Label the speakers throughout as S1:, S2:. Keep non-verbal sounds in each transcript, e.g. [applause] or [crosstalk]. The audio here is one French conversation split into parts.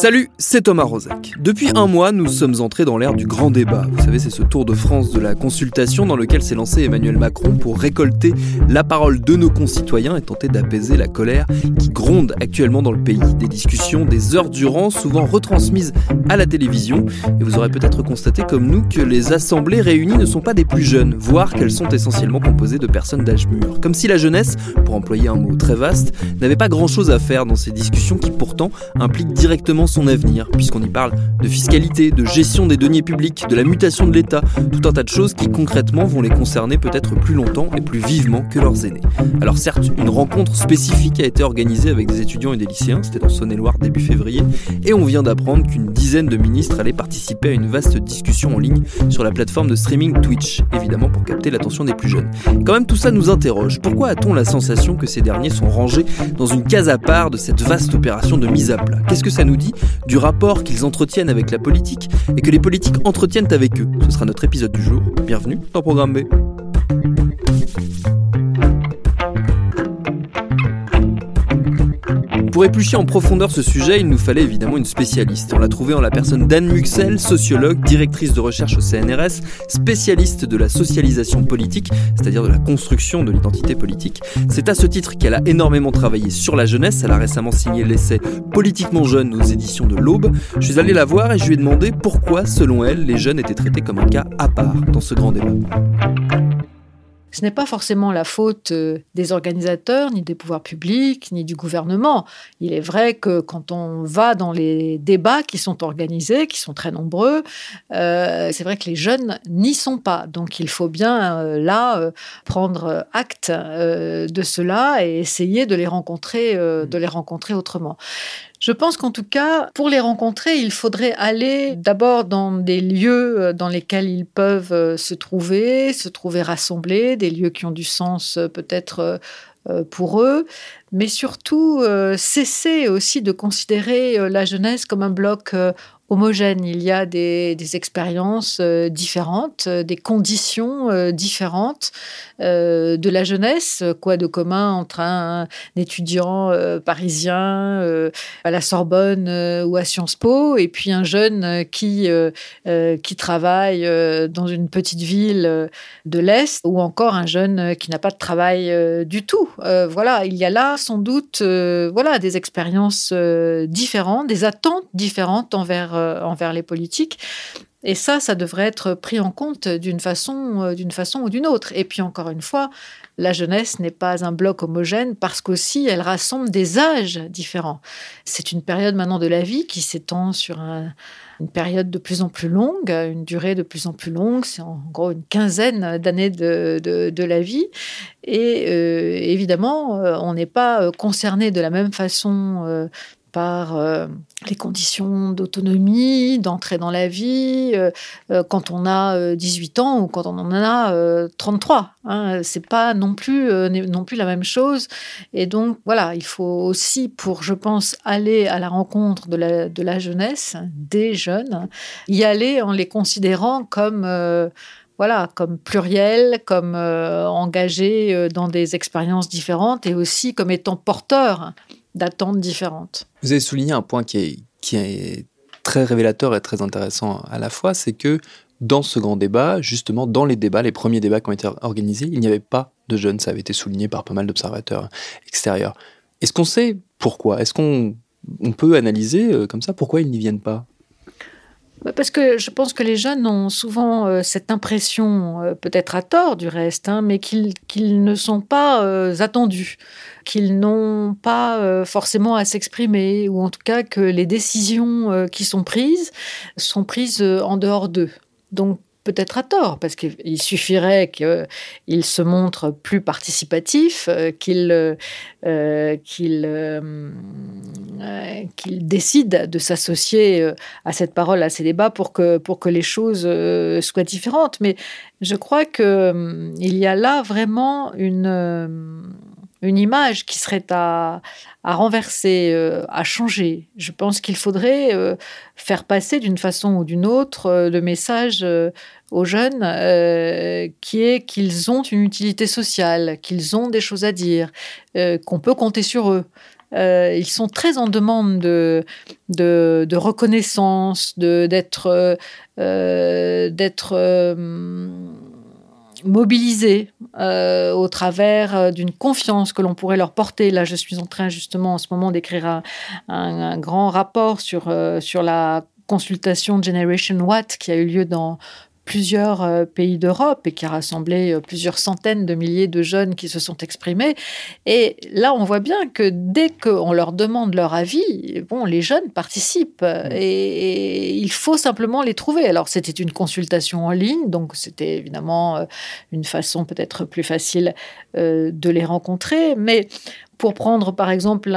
S1: Salut, c'est Thomas Rozek. Depuis un mois, nous sommes entrés dans l'ère du grand débat. Vous savez, c'est ce tour de France de la consultation dans lequel s'est lancé Emmanuel Macron pour récolter la parole de nos concitoyens et tenter d'apaiser la colère qui gronde actuellement dans le pays. Des discussions des heures durant, souvent retransmises à la télévision. Et vous aurez peut-être constaté comme nous que les assemblées réunies ne sont pas des plus jeunes, voire qu'elles sont essentiellement composées de personnes d'âge mûr. Comme si la jeunesse, pour employer un mot très vaste, n'avait pas grand-chose à faire dans ces discussions qui pourtant impliquent directement son avenir, puisqu'on y parle de fiscalité, de gestion des deniers publics, de la mutation de l'État, tout un tas de choses qui concrètement vont les concerner peut-être plus longtemps et plus vivement que leurs aînés. Alors certes, une rencontre spécifique a été organisée avec des étudiants et des lycéens, c'était dans Saône-et-Loire début février, et on vient d'apprendre qu'une dizaine de ministres allaient participer à une vaste discussion en ligne sur la plateforme de streaming Twitch, évidemment pour capter l'attention des plus jeunes. Quand même tout ça nous interroge, pourquoi a-t-on la sensation que ces derniers sont rangés dans une case à part de cette vaste opération de mise à plat? Qu'est-ce que ça nous dit? Du rapport qu'ils entretiennent avec la politique et que les politiques entretiennent avec eux. Ce sera notre épisode du jour. Bienvenue dans Programme B. Pour éplucher en profondeur ce sujet, il nous fallait évidemment une spécialiste. On l'a trouvée en la personne d'Anne Muxel, sociologue, directrice de recherche au CNRS, spécialiste de la socialisation politique, c'est-à-dire de la construction de l'identité politique. C'est à ce titre qu'elle a énormément travaillé sur la jeunesse. Elle a récemment signé l'essai Politiquement jeune aux éditions de l'Aube. Je suis allé la voir et je lui ai demandé pourquoi, selon elle, les jeunes étaient traités comme un cas à part dans ce grand débat.
S2: Ce n'est pas forcément la faute euh, des organisateurs, ni des pouvoirs publics, ni du gouvernement. Il est vrai que quand on va dans les débats qui sont organisés, qui sont très nombreux, euh, c'est vrai que les jeunes n'y sont pas. Donc il faut bien euh, là prendre acte de cela et essayer de les rencontrer, de les rencontrer autrement. Je pense qu'en tout cas, pour les rencontrer, il faudrait aller d'abord dans des lieux euh, dans lesquels ils peuvent euh, se trouver, se trouver rassemblés, des lieux qui ont du sens euh, peut-être pour eux, mais surtout cesser aussi de considérer la jeunesse comme un bloc homogène. Il y a des, expériences euh, différentes, euh, des conditions euh, différentes de la jeunesse. Quoi de commun entre un, étudiant parisien à la Sorbonne ou à Sciences Po et puis un jeune qui, qui travaille dans une petite ville de l'Est ou encore un jeune qui n'a pas de travail du tout. voilà, il y a là sans doute voilà, des expériences différentes, des attentes différentes envers envers les politiques. Et ça, ça devrait être pris en compte d'une façon, euh, d'une façon ou d'une autre. Et puis encore une fois, la jeunesse n'est pas un bloc homogène parce qu'aussi elle rassemble des âges différents. C'est une période maintenant de la vie qui s'étend sur une période de plus en plus longue, une durée de plus en plus longue. C'est en gros une quinzaine d'années de, de, la vie. Et euh, évidemment, on n'est pas concerné de la même façon par euh, les conditions d'autonomie, d'entrée dans la vie, euh, euh, quand on a 18 ans ou quand on en a 33. Hein, c'est pas non plus, non plus la même chose. Et donc, voilà, il faut aussi, pour, je pense, aller à la rencontre de la, de la jeunesse, des jeunes, y aller en les considérant comme voilà, comme pluriel, comme engagés dans des expériences différentes et aussi comme étant porteurs d'attentes différentes.
S1: Vous avez souligné un point qui est, qui est très révélateur et très intéressant à la fois, c'est que dans ce grand débat, justement, dans les débats, les premiers débats qui ont été organisés, il n'y avait pas de jeunes. Ça avait été souligné par pas mal d'observateurs extérieurs. Est-ce qu'on sait pourquoi? Est-ce qu'on on peut analyser euh, comme ça pourquoi ils n'y viennent pas?
S2: Parce que je pense que les jeunes ont souvent euh, cette impression, euh, peut-être à tort du reste, hein, mais qu'ils ne sont pas euh, attendus, qu'ils n'ont pas forcément à s'exprimer, ou en tout cas que les décisions qui sont prises sont prises en dehors d'eux. Donc peut-être à tort, parce qu'il suffirait qu'il se montre plus participatif, euh, qu'il euh, euh, qu'il décide de s'associer à cette parole, à ces débats, pour que, pour que les choses soient différentes. Mais je crois qu'il y a là vraiment une une image qui serait à, à renverser, euh, à changer. Je pense qu'il faudrait euh, faire passer d'une façon ou d'une autre euh, le message aux jeunes qui est qu'ils ont une utilité sociale, qu'ils ont des choses à dire, qu'on peut compter sur eux. ils sont très en demande de, de, de reconnaissance, d'être d'être mobilisés euh, au travers euh, d'une confiance que l'on pourrait leur porter. Là, je suis en train justement en ce moment d'écrire un, grand rapport sur, euh, sur la consultation Generation Watt qui a eu lieu dans plusieurs euh, pays d'Europe et qui a rassemblé euh, plusieurs centaines de milliers de jeunes qui se sont exprimés. Et là, on voit bien que dès qu'on leur demande leur avis, bon, les jeunes participent mmh. et, il faut simplement les trouver. Alors, c'était une consultation en ligne, donc c'était évidemment euh, une façon peut-être plus facile de les rencontrer, mais pour prendre par exemple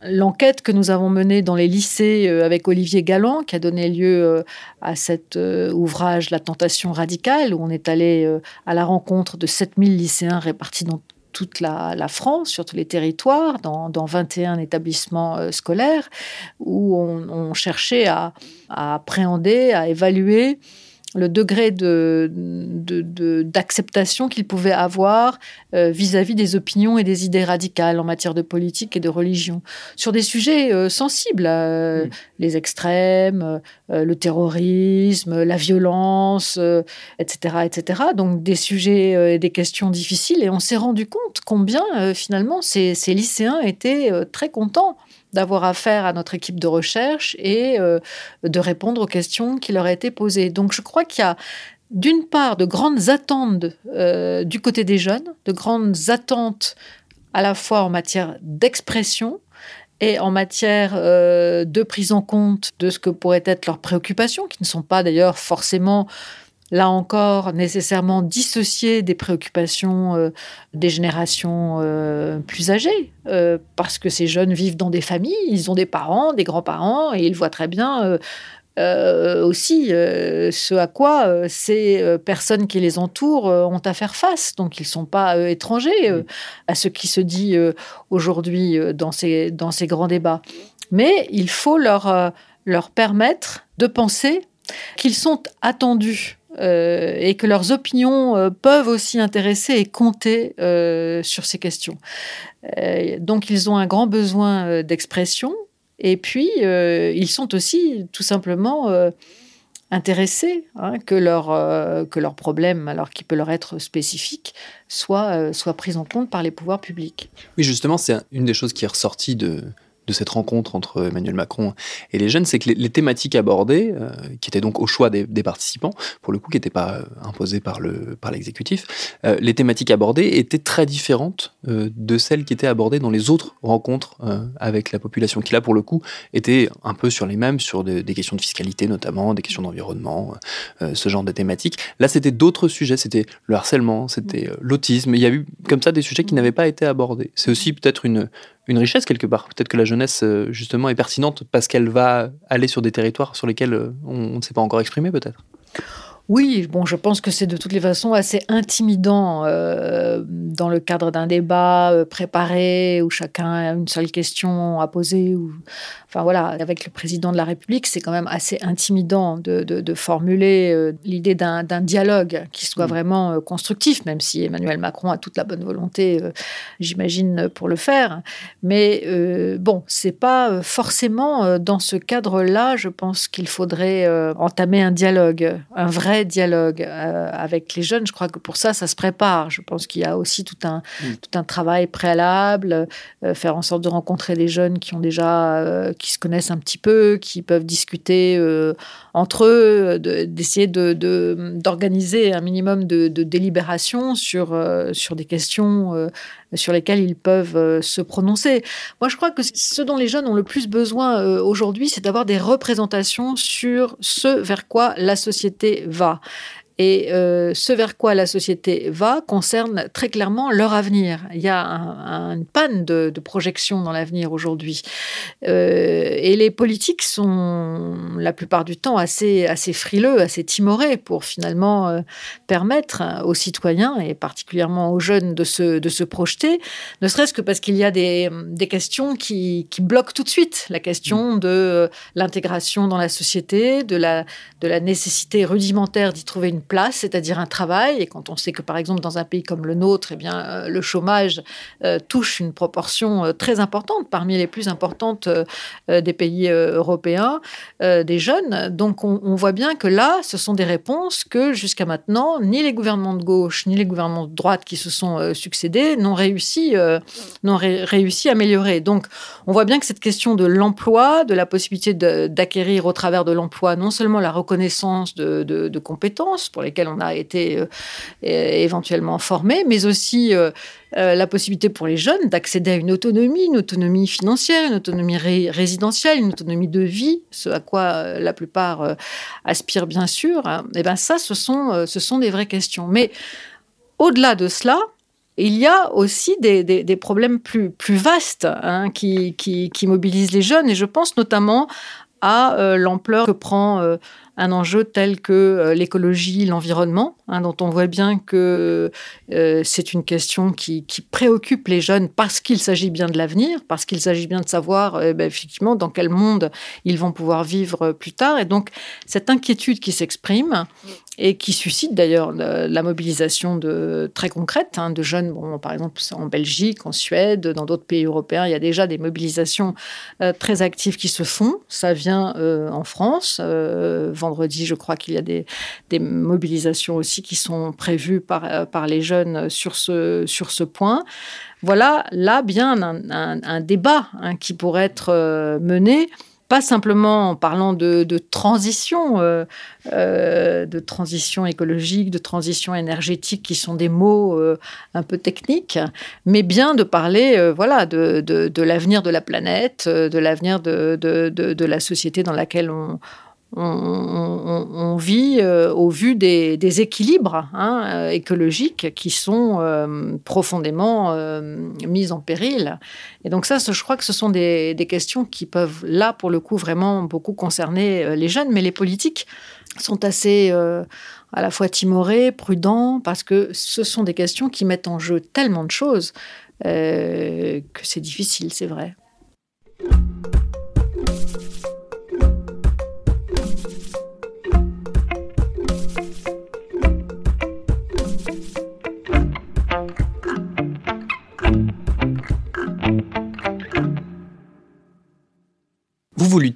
S2: l'enquête que nous avons menée dans les lycées euh, avec Olivier Galland, qui a donné lieu euh, à cet euh, ouvrage La tentation radicale, où on est allé à la rencontre de 7000 lycéens répartis dans toute la, France, sur tous les territoires, dans, 21 établissements scolaires, où on, cherchait à, appréhender, à évaluer le degré d'acceptation de, de, qu'il pouvait avoir euh, vis-à-vis des opinions et des idées radicales en matière de politique et de religion, sur des sujets euh, sensibles, euh, les extrêmes, le terrorisme, la violence, etc., etc. Donc des sujets et des questions difficiles. Et on s'est rendu compte combien finalement ces, ces lycéens étaient très contents d'avoir affaire à notre équipe de recherche et euh, de répondre aux questions qui leur étaient posées. Donc je crois qu'il y a d'une part de grandes attentes euh, du côté des jeunes, de grandes attentes à la fois en matière d'expression et en matière euh, de prise en compte de ce que pourraient être leurs préoccupations, qui ne sont pas d'ailleurs forcément là encore, nécessairement dissocier des préoccupations euh, des générations euh, plus âgées, euh, parce que ces jeunes vivent dans des familles, ils ont des parents, des grands-parents, et ils voient très bien aussi ce à quoi ces personnes qui les entourent ont à faire face. Donc ils ne sont pas étrangers à ce qui se dit aujourd'hui dans ces, dans ces grands débats. Mais il faut leur, leur permettre de penser qu'ils sont attendus euh, et que leurs opinions euh, peuvent aussi intéresser et compter euh, sur ces questions. donc ils ont un grand besoin d'expression et puis ils sont aussi tout simplement intéressés hein, que, leur, que leurs problèmes, alors qui peut leur être spécifique, soient, soient pris en compte par les pouvoirs publics.
S1: Oui, justement, c'est une des choses qui est ressortie de, de cette rencontre entre Emmanuel Macron et les jeunes, c'est que les, thématiques abordées, euh, qui étaient donc au choix des, participants, pour le coup, qui n'étaient pas euh, imposées par le par l'exécutif, euh, les thématiques abordées étaient très différentes de celles qui étaient abordées dans les autres rencontres avec la population, qui là, pour le coup, étaient un peu sur les mêmes, sur des questions de fiscalité notamment, des questions d'environnement, ce genre de thématiques. Là, c'était d'autres sujets, c'était le harcèlement, c'était l'autisme. Il y a eu comme ça des sujets qui n'avaient pas été abordés. C'est aussi peut-être une une richesse quelque part. Peut-être que la jeunesse, euh, justement, est pertinente parce qu'elle va aller sur des territoires sur lesquels euh, on ne s'est pas encore exprimé, peut-être.
S2: Oui, bon, je pense que c'est de toutes les façons assez intimidant euh, dans le cadre d'un débat euh, préparé où chacun a une seule question à poser. Ou, enfin voilà, avec le président de la République, c'est quand même assez intimidant de, de, formuler euh, l'idée d'un dialogue qui soit mm. vraiment constructif, même si Emmanuel Macron a toute la bonne volonté, j'imagine, pour le faire. Mais bon, c'est pas forcément dans ce cadre-là, je pense qu'il faudrait entamer un dialogue, un vrai dialogue euh, avec les jeunes. Je crois que pour ça, ça se prépare. Je pense qu'il y a aussi tout un, mm. tout un travail préalable, euh, faire en sorte de rencontrer des jeunes qui ont déjà, euh, qui se connaissent un petit peu, qui peuvent discuter entre eux, d'essayer de, d'organiser un minimum de, de délibération sur, sur des questions sur lesquels ils peuvent se prononcer. Moi, je crois que ce dont les jeunes ont le plus besoin aujourd'hui, c'est d'avoir des représentations sur ce vers quoi la société va. driver Et euh, ce vers quoi la société va concerne très clairement leur avenir. Il y a une panne de, projection dans l'avenir aujourd'hui. Euh, et les politiques sont la plupart du temps assez, assez frileux, assez timorés pour finalement euh, permettre aux citoyens et particulièrement aux jeunes de se, de se projeter, ne serait-ce que parce qu'il y a des, des questions qui, qui, bloquent tout de suite. La question de l'intégration dans la société, de la, de la nécessité rudimentaire d'y trouver une place, c'est-à-dire un travail. Et quand on sait que, par exemple, dans un pays comme le nôtre, eh bien, euh, le chômage euh, touche une proportion euh, très importante, parmi les plus importantes des pays européens, des jeunes. Donc, on, voit bien que là, ce sont des réponses que, jusqu'à maintenant, ni les gouvernements de gauche, ni les gouvernements de droite qui se sont succédés n'ont réussi, n'ont réussi à améliorer. Donc, on voit bien que cette question de l'emploi, de la possibilité d'acquérir au travers de l'emploi non seulement la reconnaissance de, de compétences pour lesquelles on a été euh, éventuellement formé, mais aussi euh, euh, la possibilité pour les jeunes d'accéder à une autonomie, une autonomie financière, une autonomie résidentielle, une autonomie de vie, ce à quoi la plupart aspirent bien sûr. Hein. Et ben ça, ce sont, ce sont des vraies questions. Mais au-delà de cela, il y a aussi des, problèmes plus, plus vastes hein, qui, mobilisent les jeunes, et je pense notamment à l'ampleur que prend un enjeu tel que euh, l'écologie, l'environnement, hein, dont on voit bien que euh, c'est une question qui, préoccupe les jeunes parce qu'il s'agit bien de l'avenir, parce qu'il s'agit bien de savoir euh, ben, effectivement dans quel monde ils vont pouvoir vivre plus tard. Et donc cette inquiétude qui s'exprime et qui suscite d'ailleurs la, mobilisation très concrète hein, de jeunes, bon, par exemple en Belgique, en Suède, dans d'autres pays européens, il y a déjà des mobilisations très actives qui se font. Ça vient en France vendredi, je crois qu'il y a des, mobilisations aussi qui sont prévues par, euh, les jeunes sur ce, sur ce point. Voilà là bien un, débat hein, qui pourrait être euh, mené pas simplement en parlant de, transition, euh, de transition écologique, de transition énergétique, qui sont des mots un peu techniques, mais bien de parler, voilà, de, de l'avenir de la planète, de l'avenir de, la société dans laquelle on, on, vit euh, au vu des, équilibres hein, euh, écologiques qui sont euh, profondément mis en péril. Et donc ça, je crois que ce sont des, questions qui peuvent, là, pour le coup, vraiment beaucoup concerner les jeunes, mais les politiques sont assez à la fois timorés, prudents, parce que ce sont des questions qui mettent en jeu tellement de choses que c'est difficile, c'est vrai.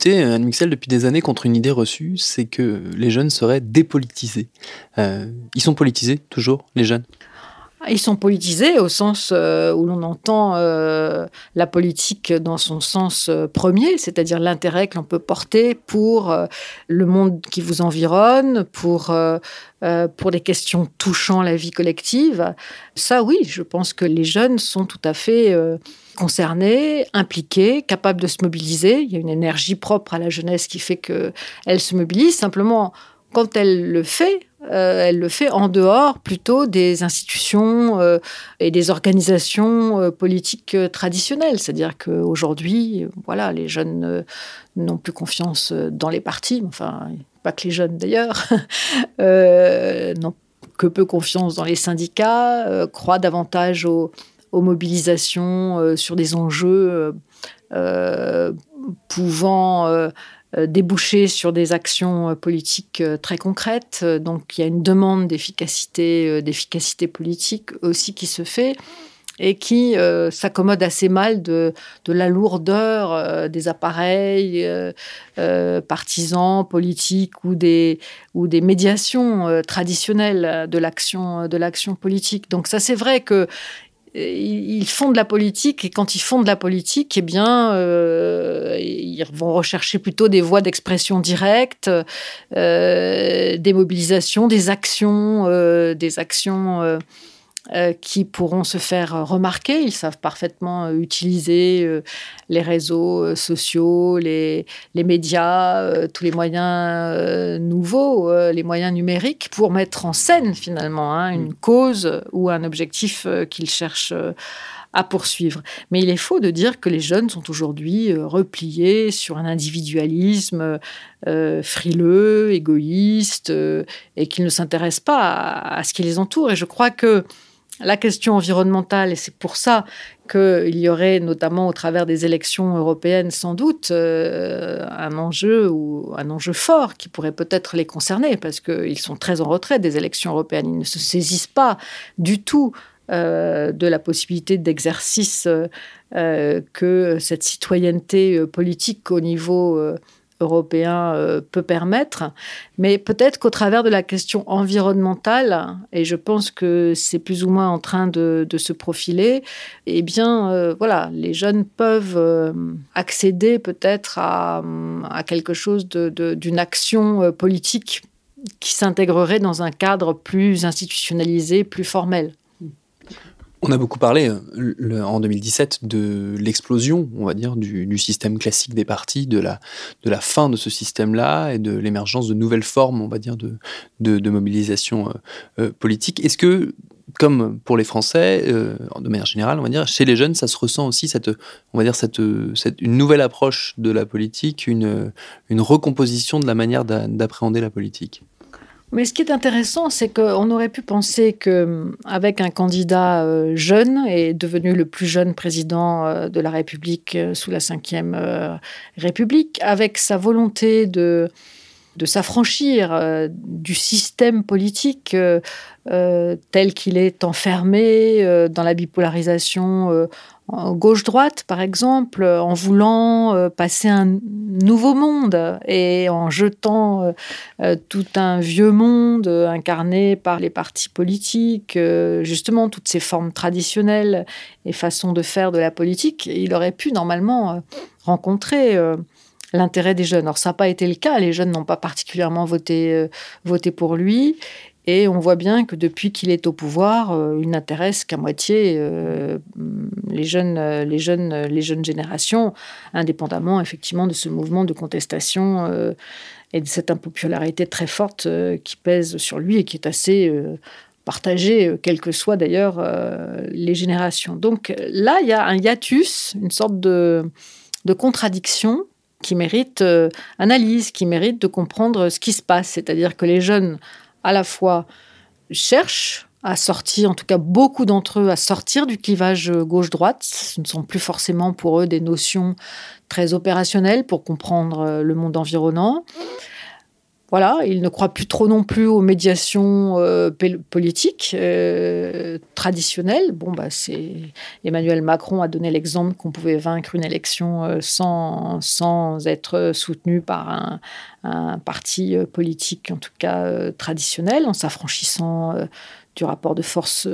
S1: Luttez, Anne Mixel, depuis des années contre une idée reçue, c'est que les jeunes seraient dépolitisés. Euh, ils sont politisés, toujours, les jeunes
S2: ils sont politisés au sens euh, où l'on entend euh, la politique dans son sens premier, c'est-à-dire l'intérêt que l'on peut porter pour le monde qui vous environne, pour, pour les questions touchant la vie collective. Ça, oui, je pense que les jeunes sont tout à fait concernée, impliquée, capable de se mobiliser. Il y a une énergie propre à la jeunesse qui fait qu'elle se mobilise. Simplement, quand elle le fait, euh, elle le fait en dehors plutôt des institutions euh, et des organisations euh, politiques traditionnelles. C'est-à-dire qu'aujourd'hui, voilà, les jeunes n'ont plus confiance dans les partis, enfin, pas que les jeunes d'ailleurs, [laughs] n'ont que peu confiance dans les syndicats, croient davantage aux mobilisations sur des enjeux pouvant déboucher sur des actions politiques très concrètes. Donc il y a une demande d'efficacité, d'efficacité politique aussi qui se fait et qui s'accommode assez mal de, la lourdeur des appareils partisans, politiques ou des, ou des médiations traditionnelles de l'action politique. Donc ça, c'est vrai que ils font de la politique et quand ils font de la politique, eh bien, euh, ils vont rechercher plutôt des voies d'expression directe, euh, des mobilisations, des actions, euh, des actions euh, qui pourront se faire remarquer. Ils savent parfaitement utiliser les réseaux sociaux, les, les médias, tous les moyens nouveaux, les moyens numériques pour mettre en scène finalement hein, une mm. cause ou un objectif qu'ils cherchent à poursuivre. Mais il est faux de dire que les jeunes sont aujourd'hui euh, repliés sur un individualisme euh, frileux, égoïste, euh, et qu'ils ne s'intéressent pas à, ce qui les entoure. Et je crois que la question environnementale, et c'est pour ça qu'il y aurait notamment au travers des élections européennes sans doute un enjeu ou un enjeu fort qui pourrait peut-être les concerner parce qu'ils sont très en retrait des élections européennes. Ils ne se saisissent pas du tout euh, de la possibilité d'exercice euh, que cette citoyenneté euh, politique au niveau européen peut permettre, mais peut-être qu'au travers de la question environnementale, et je pense que c'est plus ou moins en train de, se profiler, eh bien, voilà, les jeunes peuvent accéder peut-être à, quelque chose d'une action politique qui s'intégrerait dans un cadre plus institutionnalisé, plus formel.
S1: On a beaucoup parlé euh, en 2017 de l'explosion, on va dire, du, système classique des partis, de la, fin de ce système-là et de l'émergence de nouvelles formes, on va dire, de, mobilisation euh, euh, politique. Est-ce que, comme pour les Français, de manière générale, on va dire, chez les jeunes, ça se ressent aussi cette, on va dire, cette, une nouvelle approche de la politique, une recomposition de la manière d'appréhender la politique?
S2: Mais ce qui est intéressant, c'est qu'on aurait pu penser qu'avec un candidat euh, jeune et devenu le plus jeune président euh, de la République euh, sous la Ve République, avec sa volonté de, de s'affranchir du système politique tel qu'il est enfermé dans la bipolarisation gauche-droite, par exemple, en voulant euh, passer un nouveau monde et en jetant euh, euh, tout un vieux monde incarné par les partis politiques, justement toutes ces formes traditionnelles et façons de faire de la politique, il aurait pu normalement rencontrer l'intérêt des jeunes. Alors ça n'a pas été le cas, les jeunes n'ont pas particulièrement voté, voté pour lui. Et on voit bien que depuis qu'il est au pouvoir, euh, il n'intéresse qu'à moitié euh, les, jeunes, euh, les, jeunes, les jeunes générations, indépendamment effectivement de ce mouvement de contestation et de cette impopularité très forte qui pèse sur lui et qui est assez partagée, quelles que soient d'ailleurs les générations. Donc là, il y a un hiatus, une sorte de, de contradiction qui mérite analyse, qui mérite de comprendre ce qui se passe. C'est-à-dire que les jeunes à la fois cherchent à sortir, en tout cas beaucoup d'entre eux, à sortir du clivage gauche-droite. Ce ne sont plus forcément pour eux des notions très opérationnelles pour comprendre euh, le monde environnant. Voilà, il ne croit plus trop non plus aux médiations euh, politiques euh, traditionnelles. Bon, bah, Emmanuel Macron a donné l'exemple qu'on pouvait vaincre une élection euh, sans, être soutenu par un, parti politique, en tout cas traditionnel, en s'affranchissant du rapport de force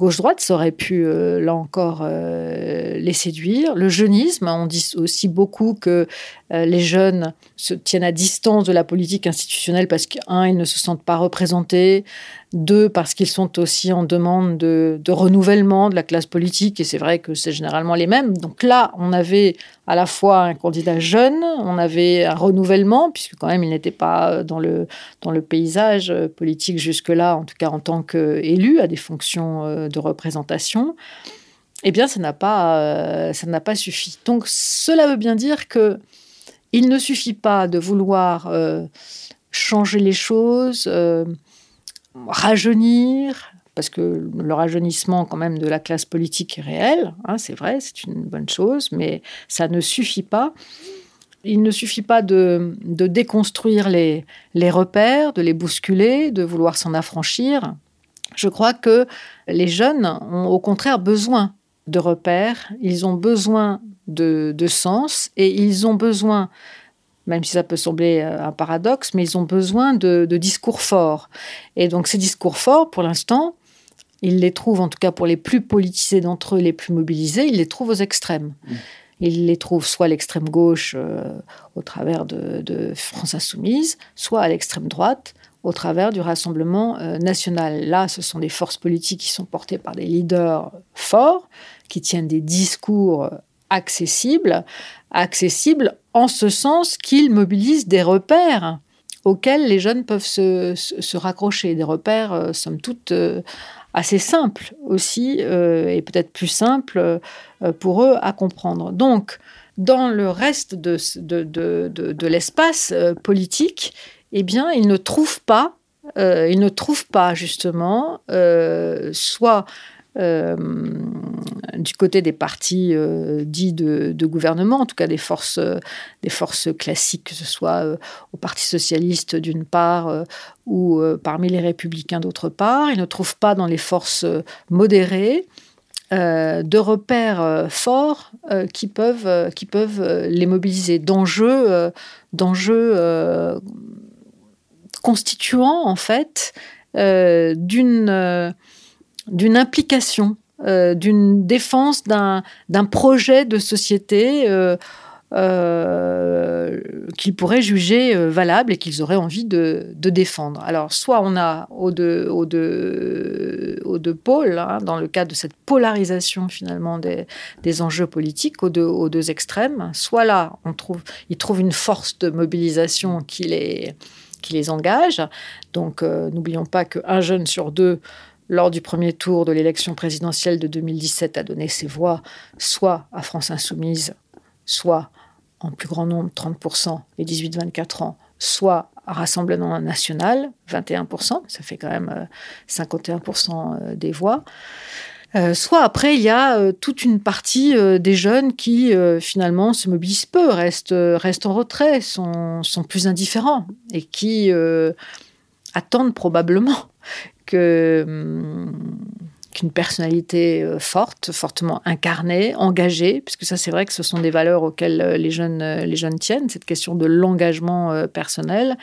S2: gauche-droite, ça aurait pu, euh, là encore, euh, les séduire. Le jeunisme, on dit aussi beaucoup que euh, les jeunes se tiennent à distance de la politique institutionnelle parce qu'un, ils ne se sentent pas représentés, deux, parce qu'ils sont aussi en demande de, renouvellement de la classe politique, et c'est vrai que c'est généralement les mêmes. Donc là, on avait à la fois un candidat jeune, on avait un renouvellement, puisque quand même il n'était pas dans le, dans le paysage politique jusque-là, en tout cas en tant qu'élu, à des fonctions de représentation. Eh bien, ça n'a pas, ça n'a pas suffi. Donc, cela veut bien dire que il ne suffit pas de vouloir euh, changer les choses, euh, rajeunir, parce que le rajeunissement quand même de la classe politique est réel, hein, c'est vrai, c'est une bonne chose, mais ça ne suffit pas. Il ne suffit pas de, déconstruire les, les, repères, de les bousculer, de vouloir s'en affranchir. Je crois que les jeunes ont au contraire besoin de repères, ils ont besoin de, sens et ils ont besoin, même si ça peut sembler euh, un paradoxe, mais ils ont besoin de, discours forts. Et donc ces discours forts, pour l'instant, ils les trouvent, en tout cas pour les plus politisés d'entre eux, les plus mobilisés, ils les trouvent aux extrêmes. Mmh. Ils les trouvent soit à l'extrême gauche euh, au travers de, de, France Insoumise, soit à l'extrême droite au travers du Rassemblement national. Là, ce sont des forces politiques qui sont portées par des leaders forts, qui tiennent des discours accessibles, accessibles en ce sens qu'ils mobilisent des repères auxquels les jeunes peuvent se, raccrocher, des repères, euh, somme toute, euh, assez simples aussi, euh, et peut-être plus simples pour eux à comprendre. Donc, dans le reste de, de, l'espace politique, eh bien, ils ne trouvent pas, ils ne trouvent pas justement, soit euh, du côté des partis euh, dits de, gouvernement, en tout cas des forces, euh, des forces classiques, que ce soit au Parti socialiste d'une part ou parmi les républicains d'autre part. Ils ne trouvent pas dans les forces modérées de repères forts qui, peuvent, qui peuvent les mobiliser, d'enjeux, d'enjeux constituant en fait d'une d'une implication, euh, d'une défense d'un projet de société euh, euh, qu'ils pourraient juger valable et qu'ils auraient envie de, défendre. Alors, soit on a aux deux, aux deux, aux deux pôles, hein, dans le cadre de cette polarisation finalement des, des enjeux politiques, aux deux, aux deux extrêmes, soit là, on trouve, ils trouvent une force de mobilisation qui les, qui les engage. Donc, n'oublions pas qu'un jeune sur deux lors du premier tour de l'élection présidentielle de 2017, a donné ses voix soit à France Insoumise, soit en plus grand nombre, 30%, les 18-24 ans, soit à Rassemblement national, 21%, ça fait quand même 51% euh, euh, des voix. Euh, soit après, il y a toute une partie des jeunes qui finalement se mobilisent peu, restent, en retrait, sont plus indifférents et qui attendent probablement Hum, qu'une personnalité euh, forte, fortement incarnée, engagée, puisque ça c'est vrai que ce sont des valeurs auxquelles euh, les jeunes, euh, les jeunes tiennent, cette question de l'engagement personnel,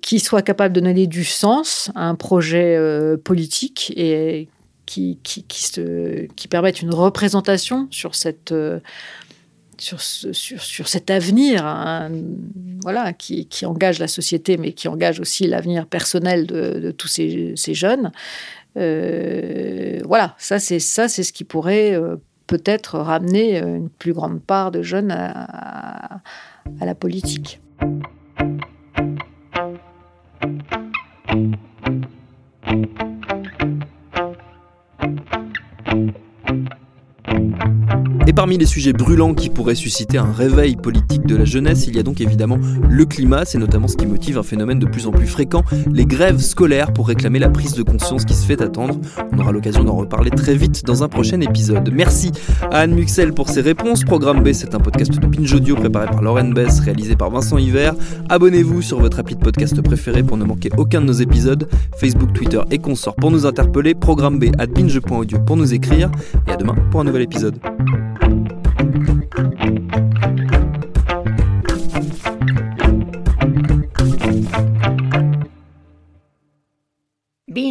S2: qui soit capable de donner du sens à un projet politique et qui, qui permette une représentation sur cette sur, sur, sur, cet avenir hein, voilà, qui, qui, engage la société, mais qui engage aussi l'avenir personnel de, tous ces, ces jeunes. Euh, voilà, ça c'est ça c'est ce qui pourrait euh, peut-être ramener une plus grande part de jeunes à la politique.
S1: Parmi les sujets brûlants qui pourraient susciter un réveil politique de la jeunesse, il y a donc évidemment le climat, c'est notamment ce qui motive un phénomène de plus en plus fréquent, les grèves scolaires pour réclamer la prise de conscience qui se fait attendre. On aura l'occasion d'en reparler très vite dans un prochain épisode. Merci à Anne Muxel pour ses réponses. Programme B, c'est un podcast de Binge Audio préparé par Lauren Bess, réalisé par Vincent Hiver. Abonnez-vous sur votre appli de podcast préféré pour ne manquer aucun de nos épisodes. Facebook, Twitter et consorts pour nous interpeller. Programme B à binge.audio pour nous écrire. Et à demain pour un nouvel épisode.